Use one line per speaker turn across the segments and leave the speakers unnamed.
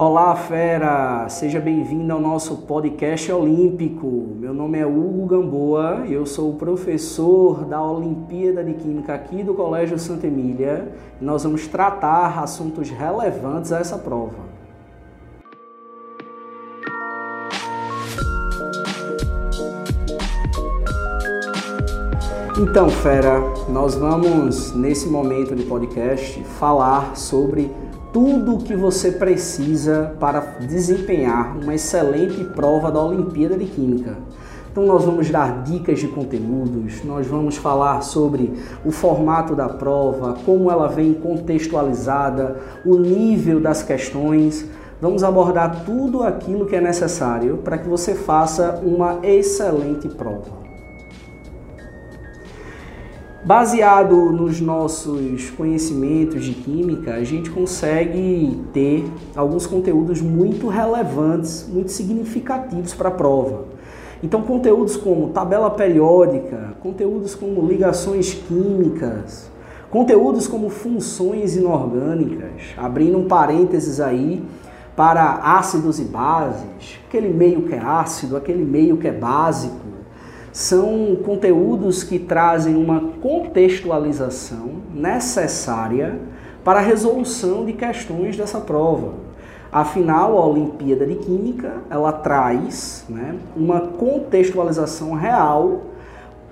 Olá, fera! Seja bem-vindo ao nosso podcast olímpico. Meu nome é Hugo Gamboa e eu sou o professor da Olimpíada de Química aqui do Colégio Santa Emília. Nós vamos tratar assuntos relevantes a essa prova. Então, fera, nós vamos nesse momento de podcast falar sobre tudo o que você precisa para desempenhar uma excelente prova da Olimpíada de Química. Então nós vamos dar dicas de conteúdos, nós vamos falar sobre o formato da prova, como ela vem contextualizada, o nível das questões. Vamos abordar tudo aquilo que é necessário para que você faça uma excelente prova. Baseado nos nossos conhecimentos de química, a gente consegue ter alguns conteúdos muito relevantes, muito significativos para a prova. Então, conteúdos como tabela periódica, conteúdos como ligações químicas, conteúdos como funções inorgânicas, abrindo um parênteses aí para ácidos e bases, aquele meio que é ácido, aquele meio que é básico são conteúdos que trazem uma contextualização necessária para a resolução de questões dessa prova. Afinal, a Olimpíada de Química ela traz né, uma contextualização real,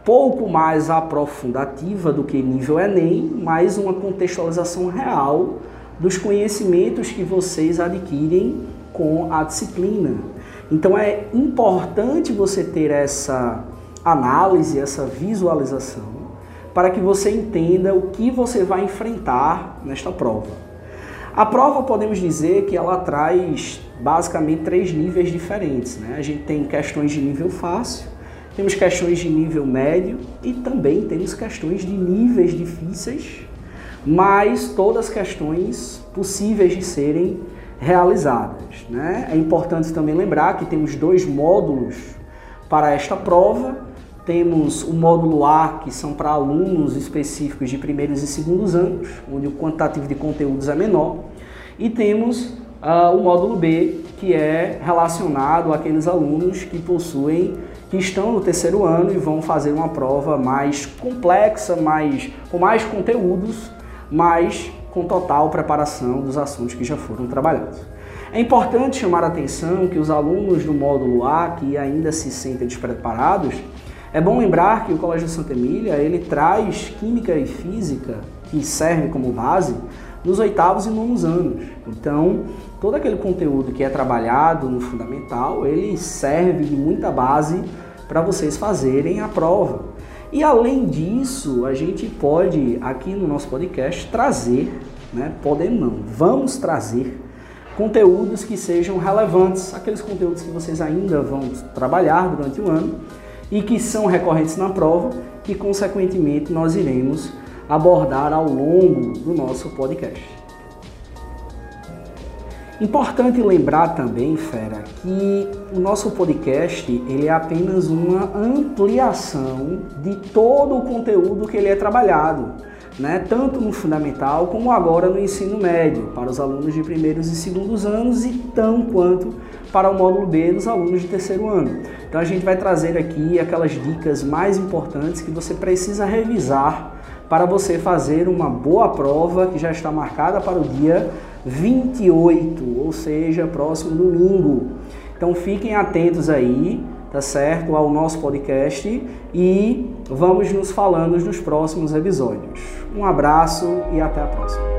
pouco mais aprofundativa do que nível Enem, mas uma contextualização real dos conhecimentos que vocês adquirem com a disciplina. Então é importante você ter essa análise, essa visualização, para que você entenda o que você vai enfrentar nesta prova. A prova podemos dizer que ela traz basicamente três níveis diferentes. Né? A gente tem questões de nível fácil, temos questões de nível médio e também temos questões de níveis difíceis, mas todas questões possíveis de serem realizadas. Né? É importante também lembrar que temos dois módulos para esta prova temos o módulo A, que são para alunos específicos de primeiros e segundos anos, onde o quantitativo de conteúdos é menor. E temos uh, o módulo B, que é relacionado àqueles alunos que possuem, que estão no terceiro ano e vão fazer uma prova mais complexa, mais, com mais conteúdos, mas com total preparação dos assuntos que já foram trabalhados. É importante chamar a atenção que os alunos do módulo A, que ainda se sentem despreparados, é bom lembrar que o Colégio Santa Emília ele traz química e física que serve como base nos oitavos e nonos anos. Então, todo aquele conteúdo que é trabalhado no fundamental, ele serve de muita base para vocês fazerem a prova. E além disso, a gente pode aqui no nosso podcast trazer, né, podemos não, vamos trazer conteúdos que sejam relevantes, aqueles conteúdos que vocês ainda vão trabalhar durante o ano e que são recorrentes na prova, que consequentemente nós iremos abordar ao longo do nosso podcast. Importante lembrar também, fera, que o nosso podcast ele é apenas uma ampliação de todo o conteúdo que ele é trabalhado né, tanto no fundamental como agora no ensino médio, para os alunos de primeiros e segundos anos e tão quanto para o módulo B dos alunos de terceiro ano. Então a gente vai trazer aqui aquelas dicas mais importantes que você precisa revisar para você fazer uma boa prova que já está marcada para o dia 28, ou seja, próximo domingo. Então fiquem atentos aí tá certo? Ao nosso podcast e vamos nos falando nos próximos episódios. Um abraço e até a próxima.